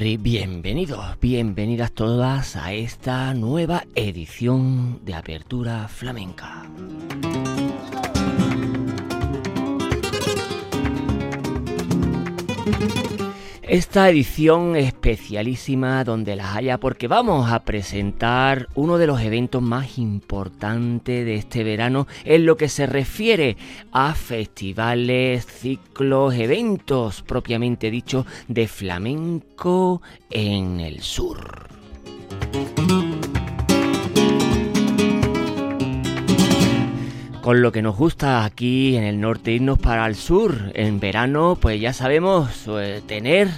Bienvenidos, bienvenidas todas a esta nueva edición de Apertura Flamenca. Esta edición especialísima donde las haya porque vamos a presentar uno de los eventos más importantes de este verano en lo que se refiere a festivales, ciclos, eventos propiamente dicho de flamenco en el sur. Con lo que nos gusta aquí en el norte irnos para el sur. En verano, pues ya sabemos eh, tener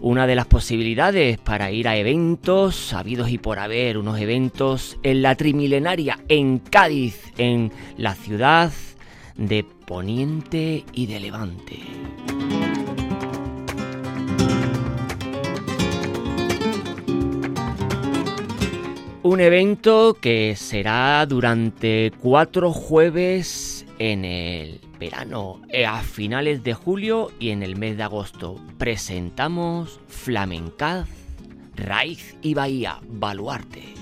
una de las posibilidades para ir a eventos, sabidos y por haber, unos eventos en la Trimilenaria, en Cádiz, en la ciudad de Poniente y de Levante. Un evento que será durante cuatro jueves en el verano, eh, a finales de julio y en el mes de agosto. Presentamos Flamencaz, Raíz y Bahía, Baluarte.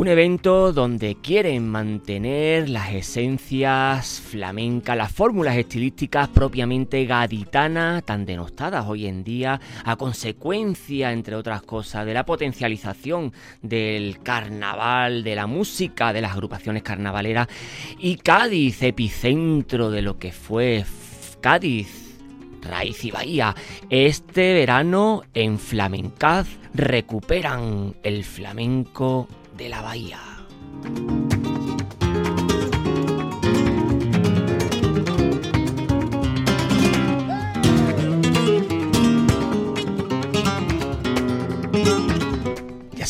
Un evento donde quieren mantener las esencias flamencas, las fórmulas estilísticas propiamente gaditanas, tan denostadas hoy en día, a consecuencia, entre otras cosas, de la potencialización del carnaval, de la música, de las agrupaciones carnavaleras, y Cádiz, epicentro de lo que fue Cádiz, Raíz y Bahía. Este verano en Flamencaz recuperan el flamenco de la bahía.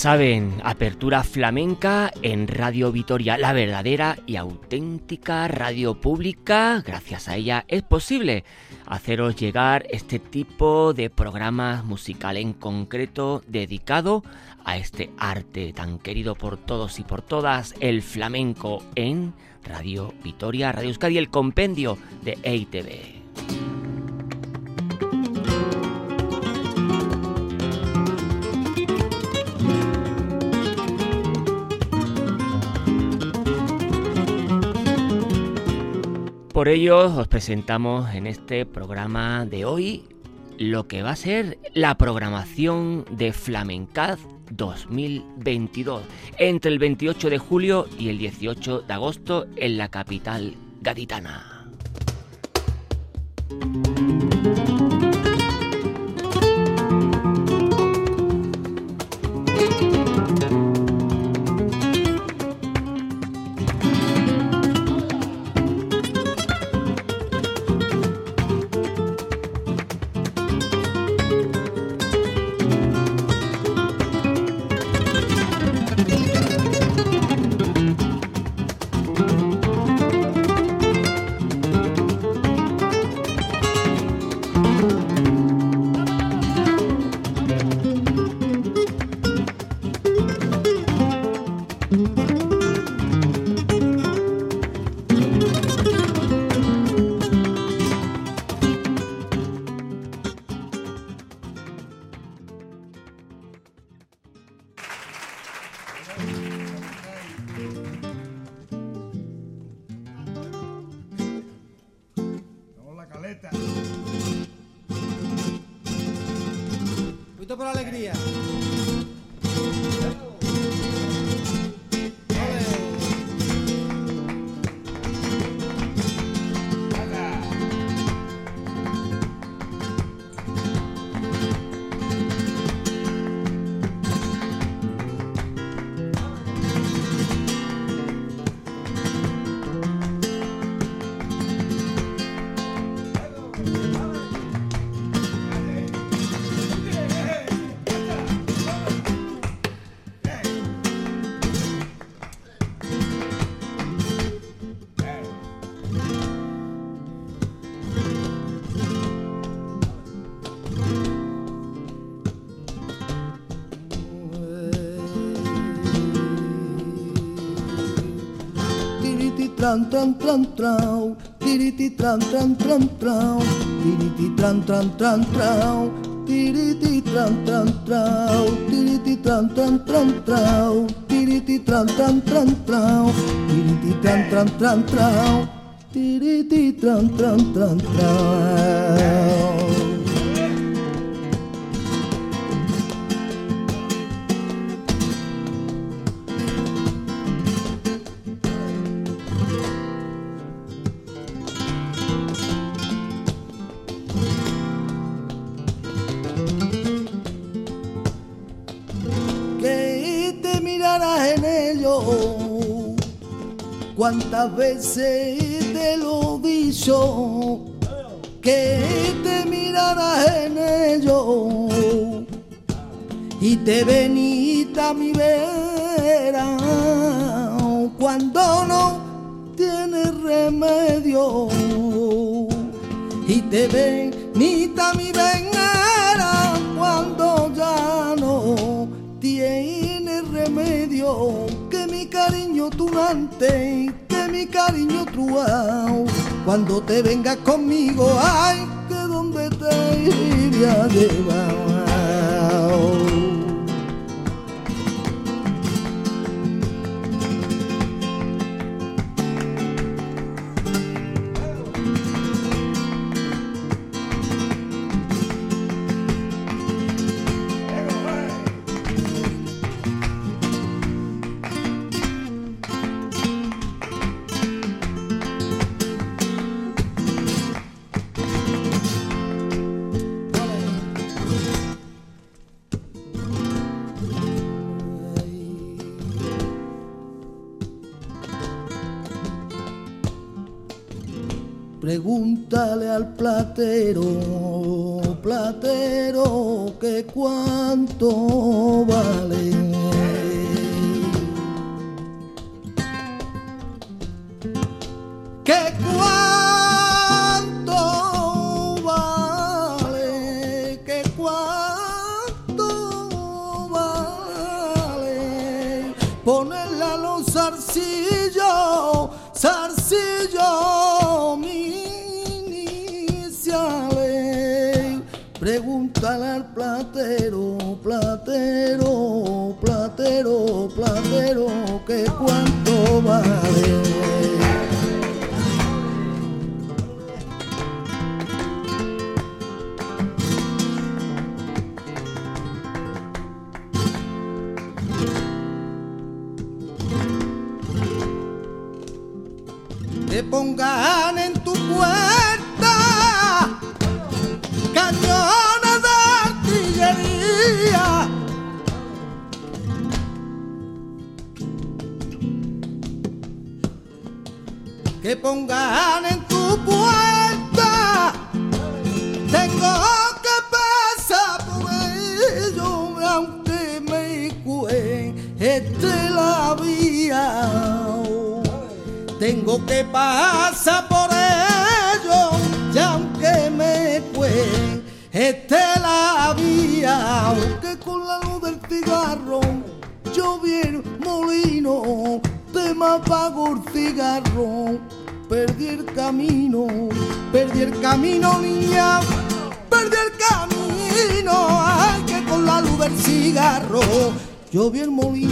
Saben, apertura flamenca en Radio Vitoria, la verdadera y auténtica radio pública. Gracias a ella es posible haceros llegar este tipo de programas musical en concreto dedicado a este arte tan querido por todos y por todas, el flamenco en Radio Vitoria, Radio Euskadi, el compendio de EITV. Por ello os presentamos en este programa de hoy lo que va a ser la programación de Flamencaz 2022 entre el 28 de julio y el 18 de agosto en la capital gaditana. Tran tran tran trau, tiriti tran tran tran trau, tiriti tran tran tran trau, tiriti tran tran trau, tiriti tran tran tran trau, tiriti tran tran tran trau, tiriti tran tran tran trau, tiriti tran tran tran trau. Cuántas veces te lo dicho que te mirarás en ello y te venita mi vera cuando no tienes remedio y te venita mi vera cuando ya no tienes remedio cariño tunante, que mi cariño truao. Cuando te vengas conmigo, ay, que donde te iría llevar. Pregúntale al platero, platero, que cuánto vale. Platero, platero, platero, que cuánto vale. Te pongan en tu puerta pongan en tu puerta, tengo que pasar por ello, aunque me cueste la vía. Tengo que pasar por ello, y aunque me cueste la vía, aunque con la luz del cigarro yo bien molino, te me apago el cigarro, perdí el camino, perdí el camino niña, perdí el camino, ay que con la luz del cigarro yo bien molino.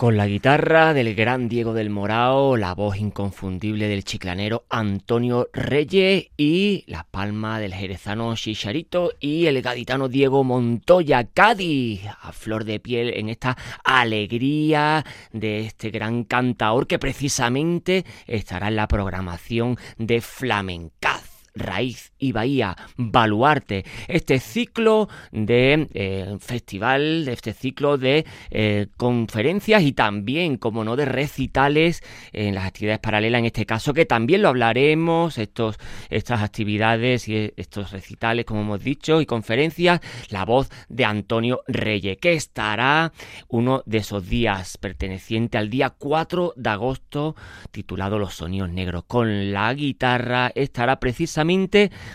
Con la guitarra del gran Diego del Morao, la voz inconfundible del chiclanero Antonio Reyes y la palma del jerezano Chicharito y el gaditano Diego Montoya Cádiz, a flor de piel en esta alegría de este gran cantaor que precisamente estará en la programación de Flamencaz. Raíz y Bahía, Baluarte, este ciclo de eh, festival, este ciclo de eh, conferencias y también, como no, de recitales en las actividades paralelas, en este caso, que también lo hablaremos, estos, estas actividades y estos recitales, como hemos dicho, y conferencias, la voz de Antonio Reyes, que estará uno de esos días perteneciente al día 4 de agosto, titulado Los Sonidos Negros, con la guitarra, estará precisamente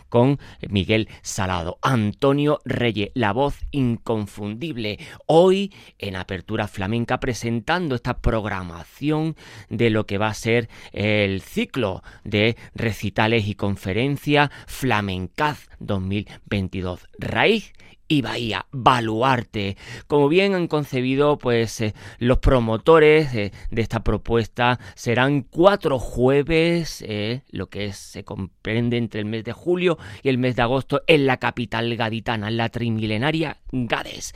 con Miguel Salado. Antonio Reyes, la voz inconfundible, hoy en Apertura Flamenca presentando esta programación de lo que va a ser el ciclo de recitales y conferencias Flamencaz 2022. Raíz y Bahía, Baluarte. Como bien han concebido, pues eh, los promotores de esta propuesta serán cuatro jueves, eh, lo que se comprende entre el mes de julio y el mes de agosto en la capital gaditana, en la trimilenaria Gades.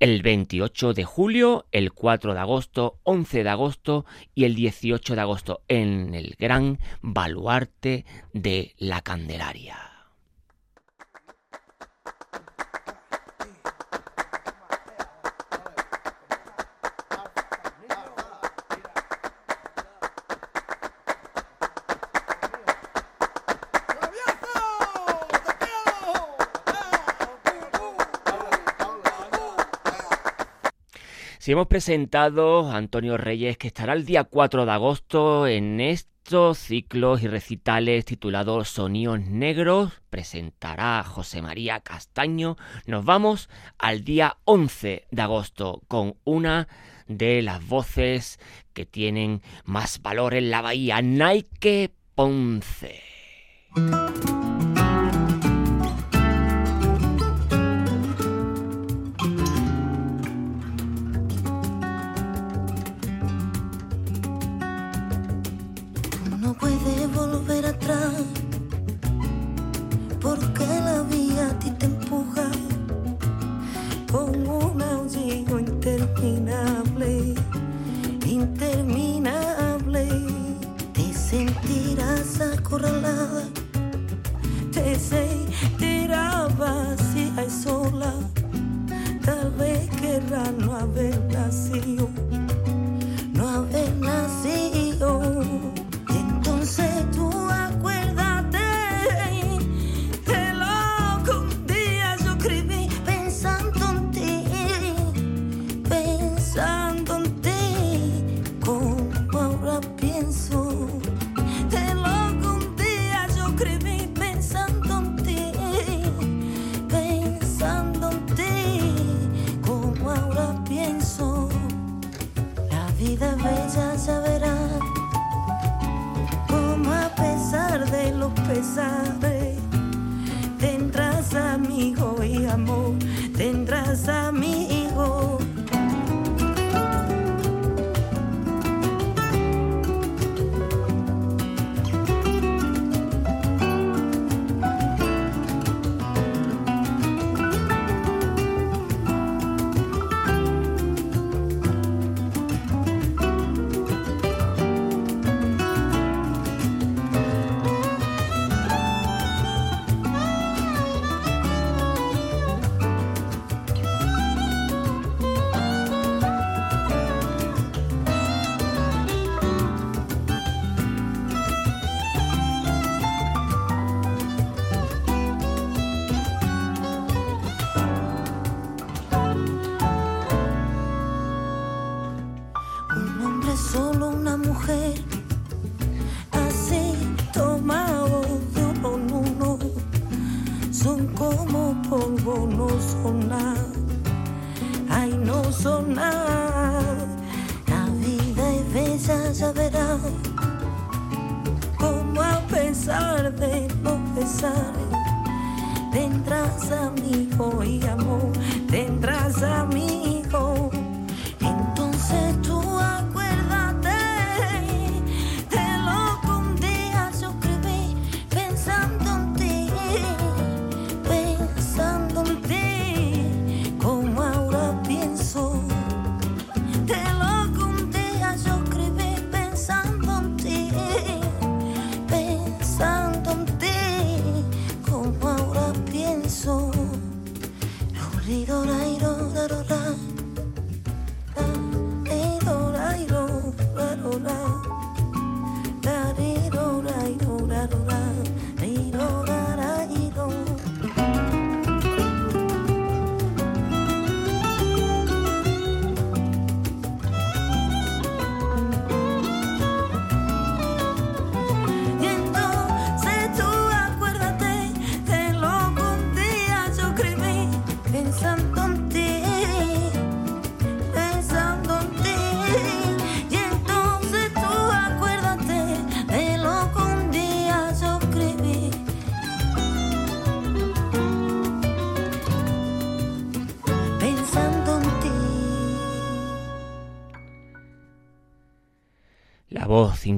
El 28 de julio, el 4 de agosto, 11 de agosto y el 18 de agosto en el gran Baluarte de la Candelaria. Si hemos presentado a Antonio Reyes, que estará el día 4 de agosto en estos ciclos y recitales titulados Sonidos Negros, presentará José María Castaño. Nos vamos al día 11 de agosto con una de las voces que tienen más valor en la bahía, Nike Ponce. tiraba si hay sola, tal vez querrá no haberla así.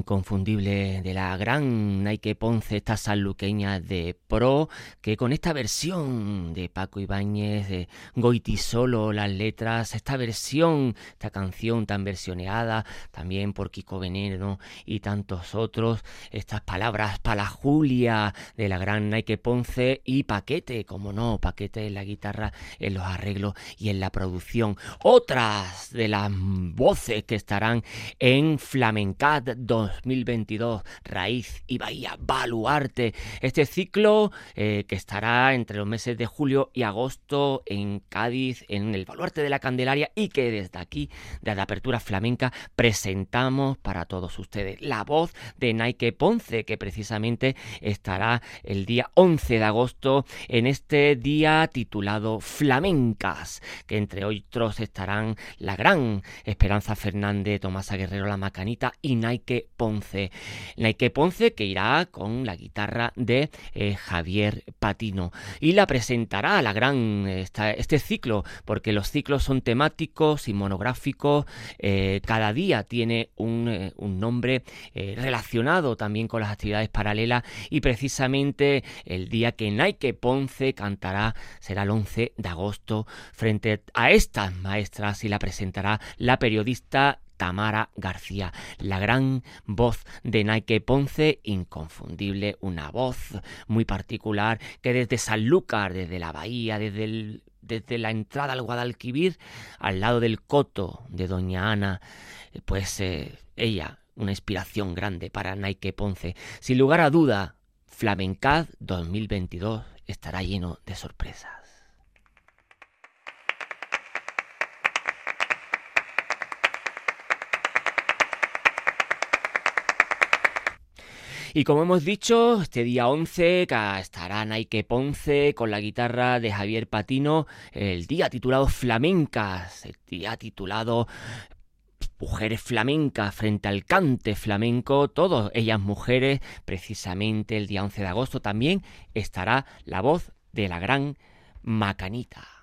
Inconfundible de la gran Nike Ponce, esta sanluqueña de pro, que con esta versión de Paco Ibáñez, de Goiti Solo, las letras, esta versión, esta canción tan versioneada, también por Kiko Veneno y tantos otros, estas palabras para Julia de la gran Nike Ponce y Paquete, como no, Paquete en la guitarra, en los arreglos y en la producción. Otras de las voces que estarán en Flamencat 2022, Raíz y Bahía Baluarte. Este ciclo eh, que estará entre los meses de julio y agosto en Cádiz, en el Baluarte de la Candelaria y que desde aquí, desde Apertura Flamenca, presentamos para todos ustedes. La voz de Nike Ponce, que precisamente estará el día 11 de agosto en este día titulado Flamencas, que entre otros estarán la gran Esperanza Fernández, Tomasa Guerrero La Macanita y Nike Ponce. Nike Ponce que irá con la guitarra de eh, Javier Patino y la presentará la gran este ciclo, porque los ciclos son temáticos y monográficos, eh, cada día tiene un, eh, un nombre relacionado también con las actividades paralelas y precisamente el día que Nike Ponce cantará será el 11 de agosto frente a estas maestras y la presentará la periodista Tamara García, la gran voz de Nike Ponce, inconfundible, una voz muy particular que desde Sanlúcar, desde la bahía, desde desde la entrada al Guadalquivir, al lado del coto de Doña Ana, eh, pues eh, ella, una inspiración grande para Nike Ponce. Sin lugar a duda, Flamencad 2022 estará lleno de sorpresas. Y como hemos dicho, este día 11 ca- estará Nike Ponce con la guitarra de Javier Patino, el día titulado Flamencas, el día titulado Mujeres flamencas frente al cante flamenco, todas ellas mujeres, precisamente el día 11 de agosto también estará la voz de la gran Macanita.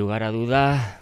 Lugar a dudas,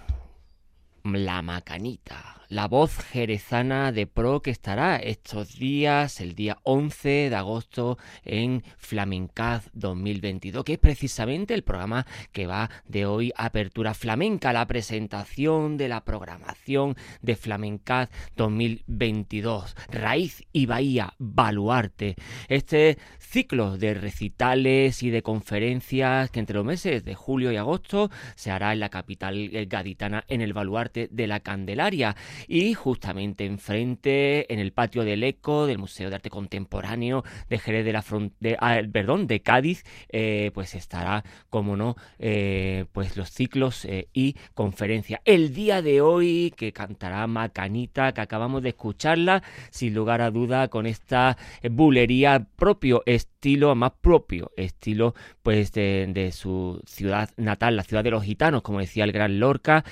la macanita la voz jerezana de pro que estará estos días, el día 11 de agosto en Flamencaz 2022, que es precisamente el programa que va de hoy Apertura Flamenca, la presentación de la programación de Flamencaz 2022, Raíz y Bahía, Baluarte. Este ciclo de recitales y de conferencias que entre los meses de julio y agosto se hará en la capital gaditana en el Baluarte de la Candelaria y justamente enfrente, en el patio del ECO, del Museo de Arte Contemporáneo de Jerez de la Frontera, ah, perdón, de Cádiz, eh, pues estará, como no, eh, pues los ciclos eh, y conferencias. El día de hoy que cantará Macanita, que acabamos de escucharla, sin lugar a duda, con esta bulería propio estilo, más propio estilo, pues de, su ciudad natal, la ciudad de los gitanos, como decía el gran Lorca,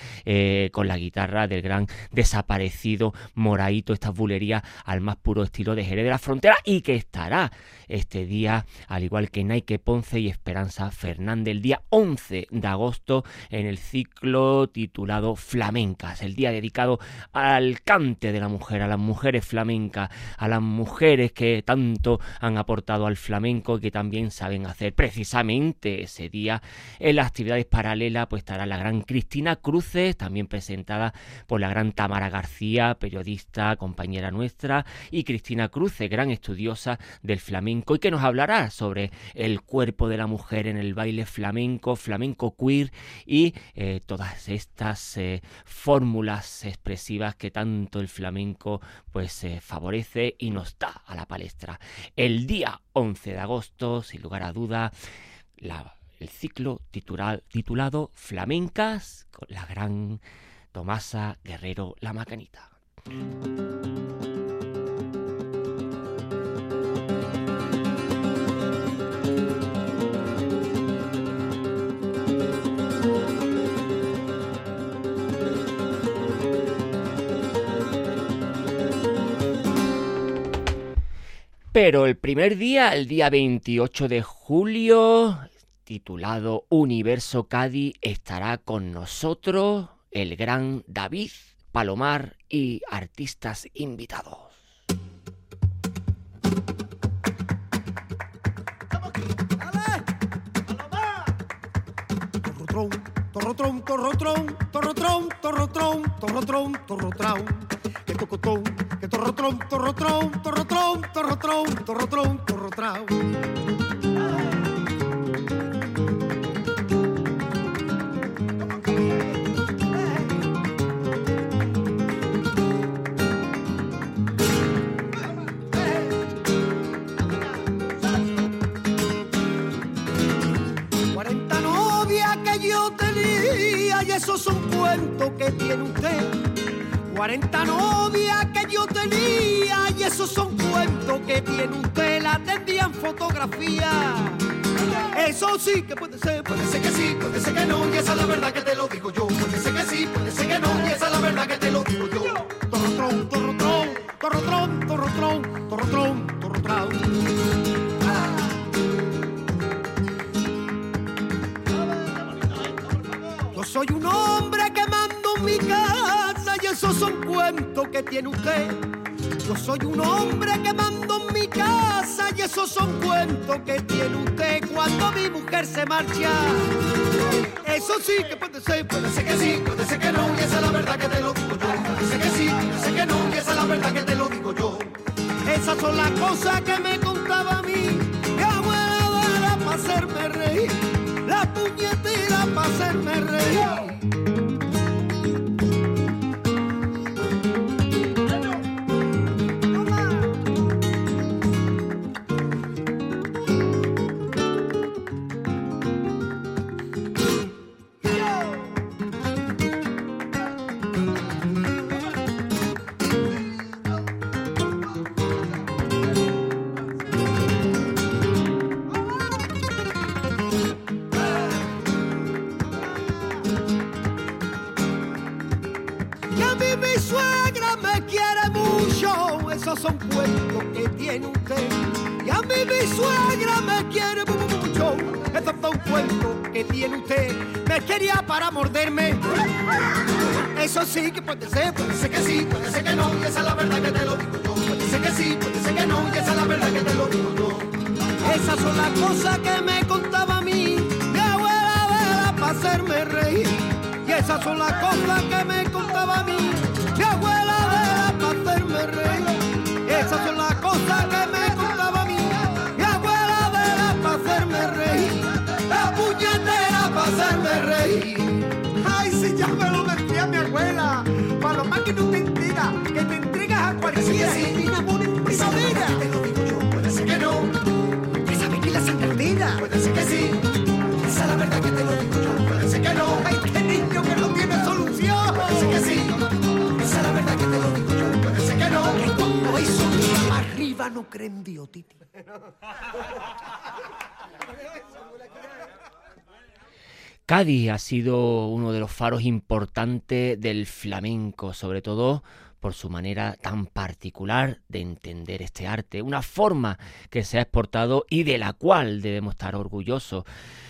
con la guitarra del gran desaparecido Moraito, esta bulería al más puro estilo de Jerez de la Frontera y que estará este día, al igual que Nike Ponce y Esperanza Fernández, el día 11 de agosto en el ciclo titulado Flamencas, el día dedicado al cante de la mujer, a las mujeres flamencas, a las mujeres que tanto han aportado al flamenco y que también saben hacer. Precisamente ese día en las actividades paralelas pues estará la gran Cristina Cruces, también presentada por la gran Tamara García, periodista, compañera nuestra, y Cristina Cruces, gran estudiosa del flamenco y que nos hablará sobre el cuerpo de la mujer en el baile flamenco, flamenco queer y eh, todas estas eh, fórmulas expresivas que tanto el flamenco pues eh, favorece y nos da a la palestra. El día 11 de agosto, sin lugar a duda, el ciclo titulado Flamencas con la gran Tomasa Guerrero La Macanita. Pero el primer día, el día 28 de julio, titulado Universo Cádiz, estará con nosotros el gran David Palomar y artistas invitados. Torrotrón, torrotrón, torrotrón, torrotrón, torrotrón, torrotrón, que tocotón, que torrotrón, torrotrón, torrotrón, torrotrón, torrotrón, torrotrón. Tenía y esos son cuentos que tiene usted. 40 novias que yo tenía y esos son cuentos que tiene usted. La tendrían fotografía. Eso sí que puede ser, puede ser que sí, puede ser que no, y esa es la verdad que te lo digo yo. Puede ser que sí, puede ser que no, y esa es la verdad que te lo digo yo. Torrotrón, torrotrón, torrotrón, torrotrón, torrotrón tran. Soy un hombre que mando mi casa y esos son cuentos que tiene usted. Yo soy un hombre que mando en mi casa y esos son cuentos que tiene usted cuando mi mujer se marcha. Eso sí que puede ser, puede ser que sí, puede ser que no, y esa es la verdad que te lo digo yo. Puede ser que sí, que no, y esa es la verdad que te lo digo yo. Esas son las cosas que me contaba a mí, mi abuela para hacerme reír, la puñetera para hacerme reír. Que tiene usted. Me quería para morderme. Eso sí que puede ser, puede ser que sí, puede ser que no, y esa es la verdad que te lo digo yo. Puede ser que sí, puede ser que no, y esa es la verdad que te lo digo. Esas son las cosas que me contaba a mí, mi abuela Vela para hacerme reír. Y esas son las cosas que me contaba a mí, no creen Dios, Titi. Cádiz ha sido uno de los faros importantes del flamenco, sobre todo por su manera tan particular de entender este arte, una forma que se ha exportado y de la cual debemos estar orgullosos.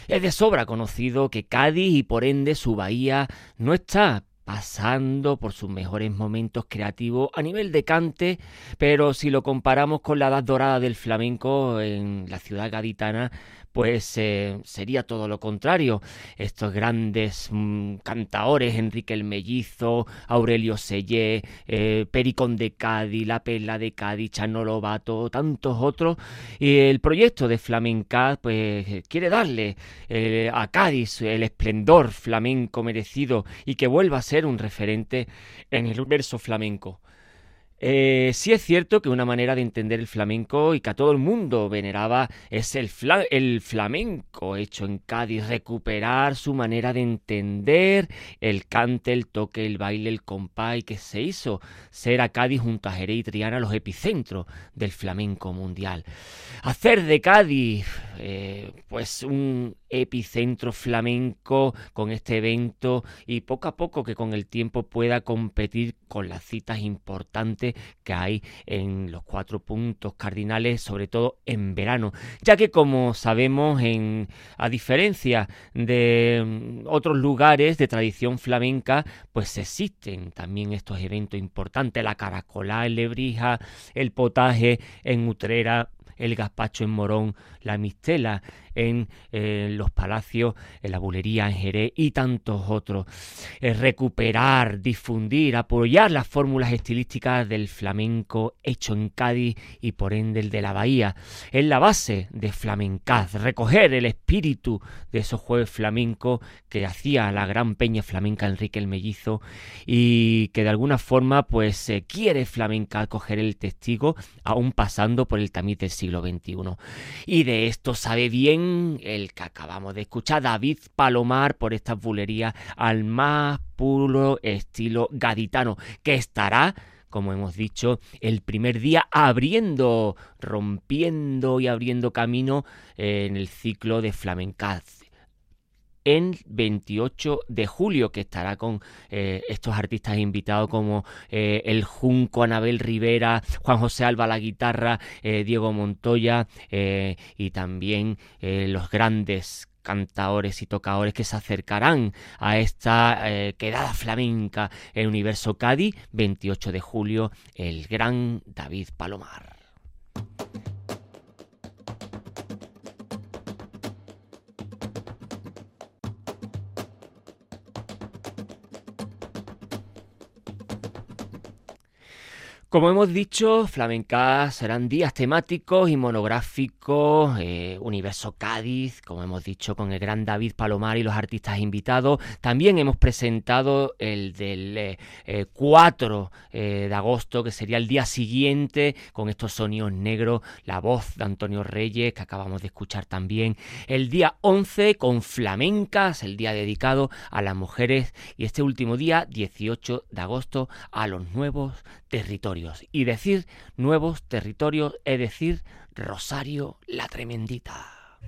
Es de sobra conocido que Cádiz y por ende su bahía no está pasando por sus mejores momentos creativos a nivel de cante, pero si lo comparamos con la edad dorada del flamenco en la ciudad gaditana, pues eh, sería todo lo contrario. Estos grandes mm, cantaores, Enrique el Mellizo, Aurelio Sellé, eh, Pericón de Cádiz, La Perla de Cádiz, Chano Lobato, tantos otros, y el proyecto de Flamenca pues quiere darle eh, a Cádiz el esplendor flamenco merecido y que vuelva a ser un referente en el universo flamenco. Eh, sí es cierto que una manera de entender el flamenco y que a todo el mundo veneraba es el, fla- el flamenco hecho en Cádiz, recuperar su manera de entender el cante, el toque, el baile, el compás y que se hizo ser a Cádiz junto a Jerez y Triana los epicentros del flamenco mundial. Hacer de Cádiz eh, pues un epicentro flamenco con este evento y poco a poco que con el tiempo pueda competir con las citas importantes que hay en los cuatro puntos cardinales, sobre todo en verano, ya que como sabemos, en, a diferencia de mm, otros lugares de tradición flamenca, pues existen también estos eventos importantes, la caracolá en Lebrija, el potaje en Utrera, el gazpacho en Morón, la mistela en eh, los palacios, en la bulería en Jerez y tantos otros. Eh, recuperar, difundir, apoyar las fórmulas estilísticas del flamenco hecho en Cádiz y por ende el de la Bahía. Es la base de Flamencaz, recoger el espíritu de esos jueves flamencos que hacía la gran peña flamenca Enrique el Mellizo y que de alguna forma pues se quiere flamencar coger el testigo aún pasando por el tamiz del siglo XXI. Y de esto sabe bien el que acabamos de escuchar, David Palomar, por estas bulerías al más puro estilo gaditano, que estará como hemos dicho, el primer día abriendo, rompiendo y abriendo camino en el ciclo de Flamencaz. En 28 de julio, que estará con eh, estos artistas invitados como eh, el Junco, Anabel Rivera, Juan José Alba la guitarra, eh, Diego Montoya y también los grandes cantadores y tocadores que se acercarán a esta quedada flamenca en Universo Cádiz, 28 de julio, el gran David Palomar. Como hemos dicho, Flamenca serán días temáticos y monográficos, eh, Universo Cádiz, como hemos dicho, con el gran David Palomar y los artistas invitados. También hemos presentado el del 4 eh, eh, de agosto, que sería el día siguiente, con estos sonidos negros, la voz de Antonio Reyes, que acabamos de escuchar también. El día 11 con Flamencas, el día dedicado a las mujeres. Y este último día, 18 de agosto, a los nuevos territorios. Y decir nuevos territorios es decir Rosario la Tremendita.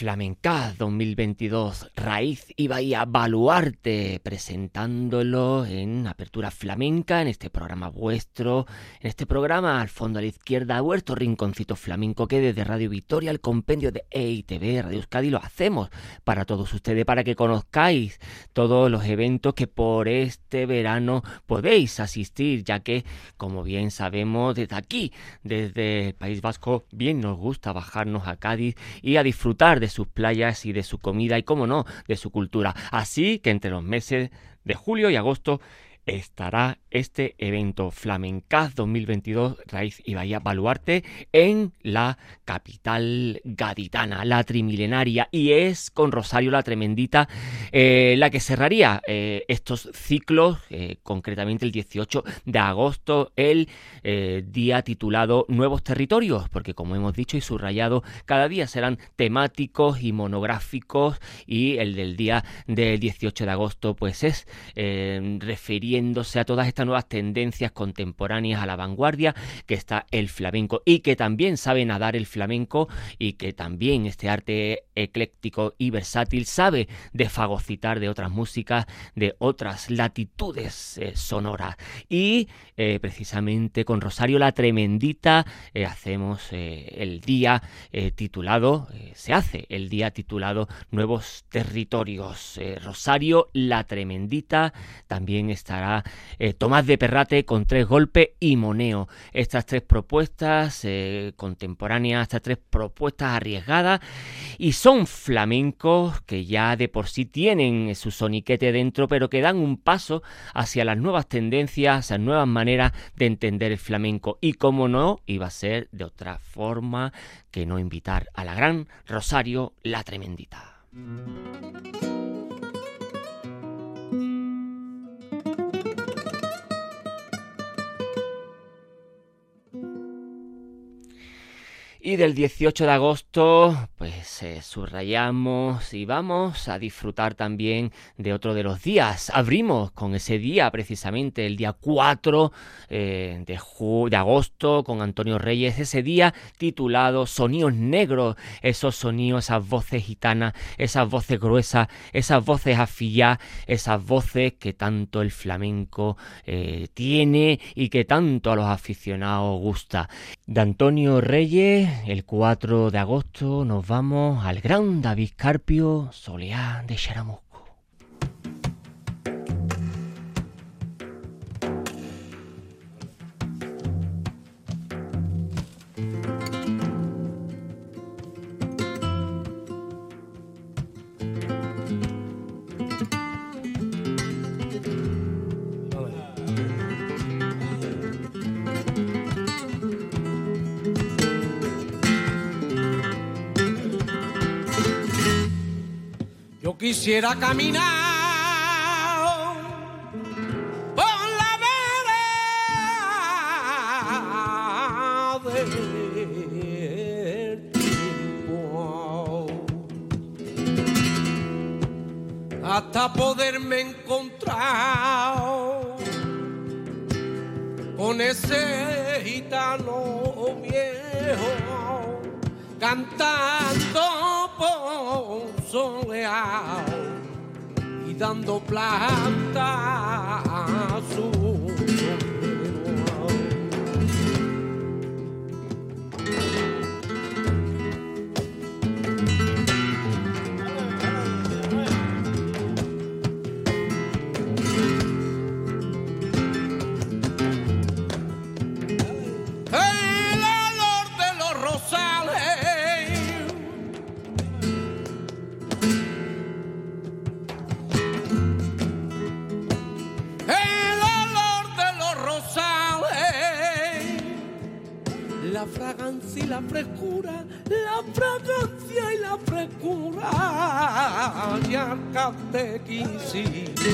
flamenco. Flamencaz 2022, Raíz y Bahía Baluarte, presentándolo en Apertura Flamenca, en este programa vuestro, en este programa al fondo a la izquierda, vuestro rinconcito flamenco que desde Radio Victoria, el compendio de EITV, Radio Euskadi, lo hacemos para todos ustedes, para que conozcáis todos los eventos que por este verano podéis asistir, ya que, como bien sabemos, desde aquí, desde el País Vasco, bien nos gusta bajarnos a Cádiz y a disfrutar de sus playas y de su comida y, como no, de su cultura. Así que entre los meses de julio y agosto estará este evento Flamencaz 2022 Raíz y Bahía Baluarte en la capital gaditana, la trimilenaria, y es con Rosario la Tremendita eh, la que cerraría eh, estos ciclos, eh, concretamente el 18 de agosto, el día titulado Nuevos Territorios, porque como hemos dicho y subrayado, cada día serán temáticos y monográficos y el del día del 18 de agosto pues es refiriéndose a todas estas nuevas tendencias contemporáneas a la vanguardia que está el flamenco y que también sabe nadar el flamenco y que también este arte ecléctico y versátil sabe de fagocitar de otras músicas, de otras latitudes eh, sonoras. Y eh, precisamente con Rosario la Tremendita eh, hacemos el día titulado, se hace el día titulado Nuevos Territorios. Rosario la Tremendita también estará Tomás de Perrate con tres golpes y moneo. Estas tres propuestas contemporáneas, estas tres propuestas arriesgadas y son flamencos que ya de por sí tienen su soniquete dentro, pero que dan un paso hacia las nuevas tendencias, hacia nuevas maneras de entender el flamenco. Y como no, iba a ser de otra forma que no invitar a la gran Rosario la Tremendita. Y del 18 de agosto, pues eh, subrayamos y vamos a disfrutar también de otro de los días. Abrimos con ese día, precisamente el día 4 eh, de, de agosto, con Antonio Reyes, ese día titulado Sonidos Negros, esos sonidos, esas voces gitanas, esas voces gruesas, esas voces afilladas, esas voces que tanto el flamenco eh, tiene y que tanto a los aficionados gusta. De Antonio Reyes el 4 de agosto nos vamos al Gran David Carpio Soleá de Xaramuco. Quisiera caminar dando planta y la frescura, la fragancia y la frescura, ya que quisiste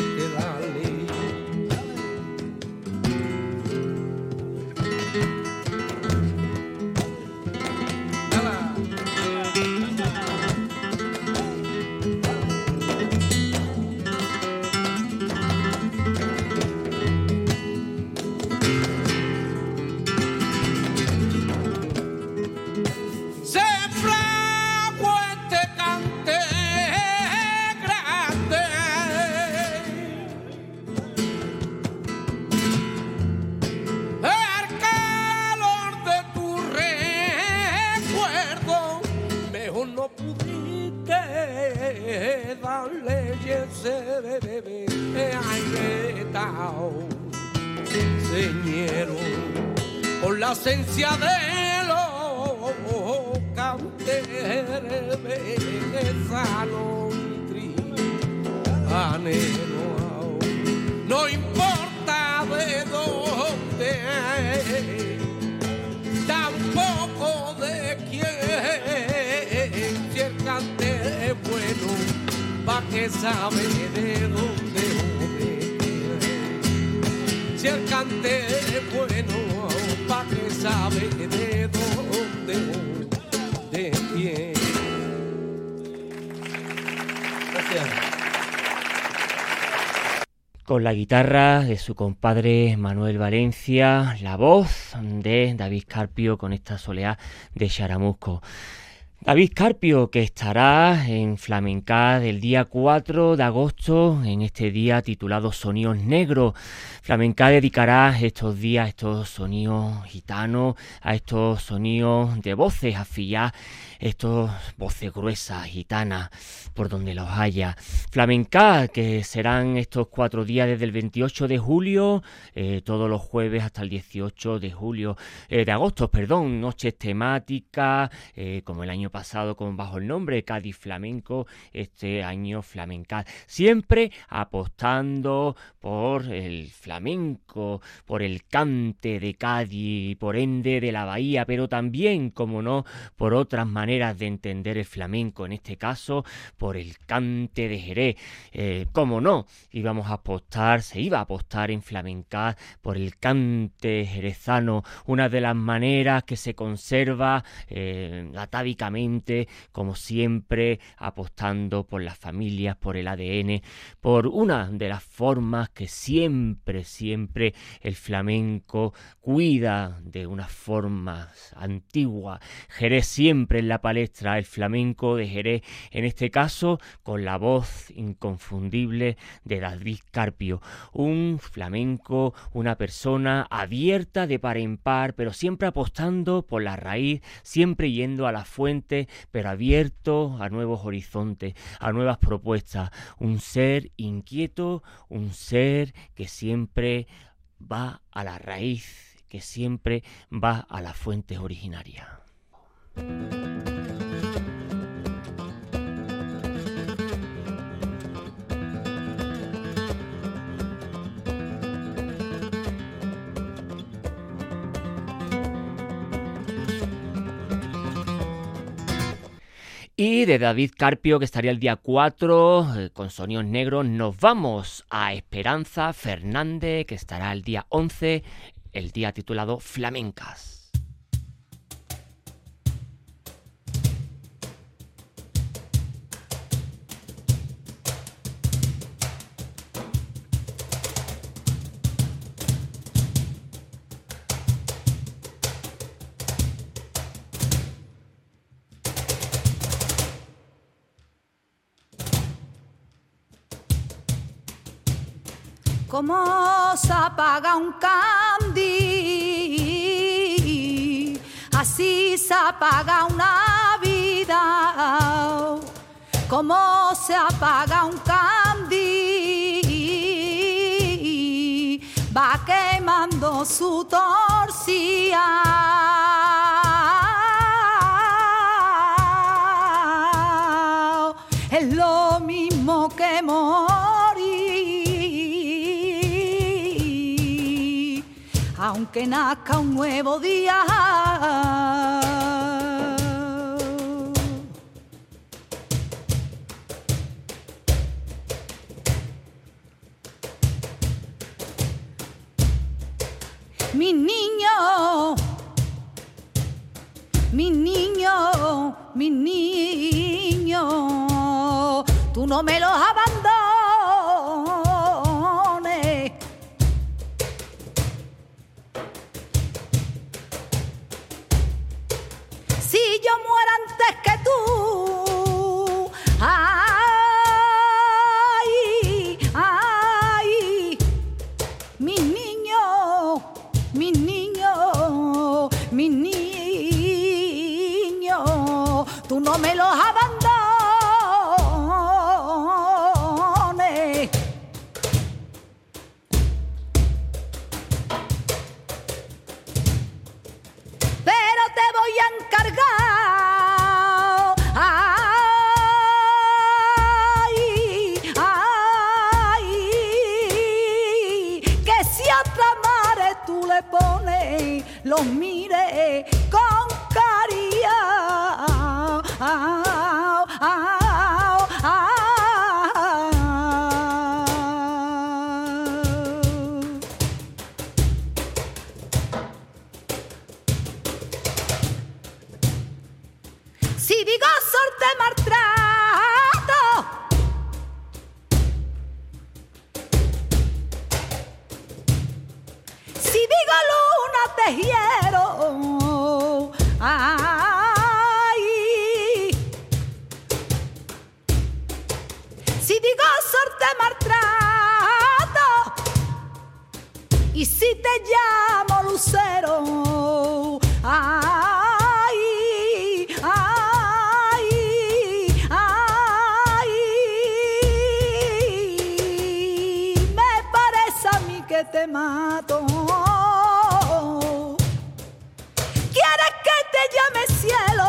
la guitarra de su compadre Manuel Valencia, la voz de David Carpio con esta soleá de Charamusco. David Carpio, que estará en Flamenca del día 4 de agosto, en este día titulado Sonidos Negros. Flamenca dedicará estos días a estos sonidos gitanos, a estos sonidos de voces afilladas estos voces gruesas, gitanas, por donde los haya. Flamenca, que serán estos cuatro días desde el 28 de julio, eh, todos los jueves hasta el 18 de julio, eh, de agosto, perdón, noches temáticas, eh, como el año pasado con bajo el nombre Cádiz Flamenco, este año Flamenca. Siempre apostando por el flamenco, por el cante de Cádiz, por ende de la bahía, pero también, como no, por otras maneras de entender el flamenco, en este caso por el cante de Jerez. Eh, ¿Cómo no? Íbamos a apostar, se iba a apostar en flamenca por el cante jerezano, una de las maneras que se conserva eh, atávicamente, como siempre, apostando por las familias, por el ADN, por una de las formas que siempre, siempre el flamenco cuida de una forma antigua. Jerez siempre la palestra el flamenco de Jerez, en este caso con la voz inconfundible de David Carpio, un flamenco, una persona abierta de par en par, pero siempre apostando por la raíz, siempre yendo a la fuente, pero abierto a nuevos horizontes, a nuevas propuestas, un ser inquieto, un ser que siempre va a la raíz, que siempre va a las fuentes originarias. Y de David Carpio, que estaría el día 4 eh, con sonidos negros, nos vamos a Esperanza Fernández, que estará el día 11, el día titulado Flamencas. Como se apaga un candil, así se apaga una vida. Como se apaga un candil, va quemando su torcía. Es lo mismo que aunque nazca un nuevo día. Mi niño, mi niño, mi niño, tú no me los abandonas. Que te mato. ¿Quieres que te llame cielo?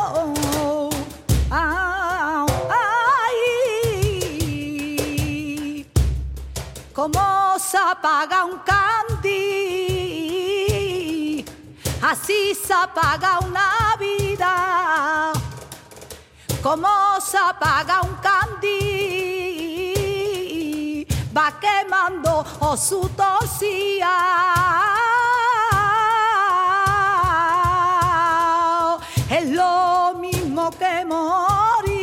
Ay, como se apaga un candil, así se apaga una vida. Como se apaga un candil, va quemando o su tosía. Es lo mismo que morir,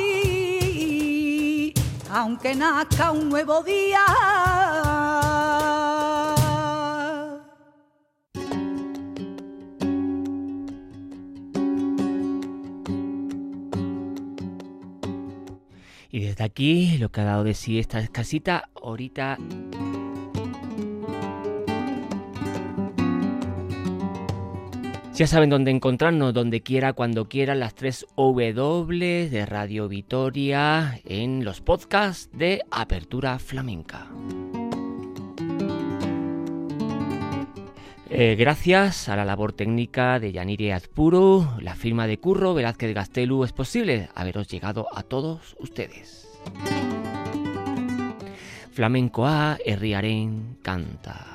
aunque nazca un nuevo día. Y desde aquí, lo que ha dado de sí esta casita, ahorita Ya saben dónde encontrarnos, donde quiera, cuando quiera, las tres W de Radio Vitoria en los podcasts de Apertura Flamenca. Eh, gracias a la labor técnica de Yanire Azpuru, la firma de Curro Velázquez Gastelu, es posible haberos llegado a todos ustedes. Flamencoa herriaren canta.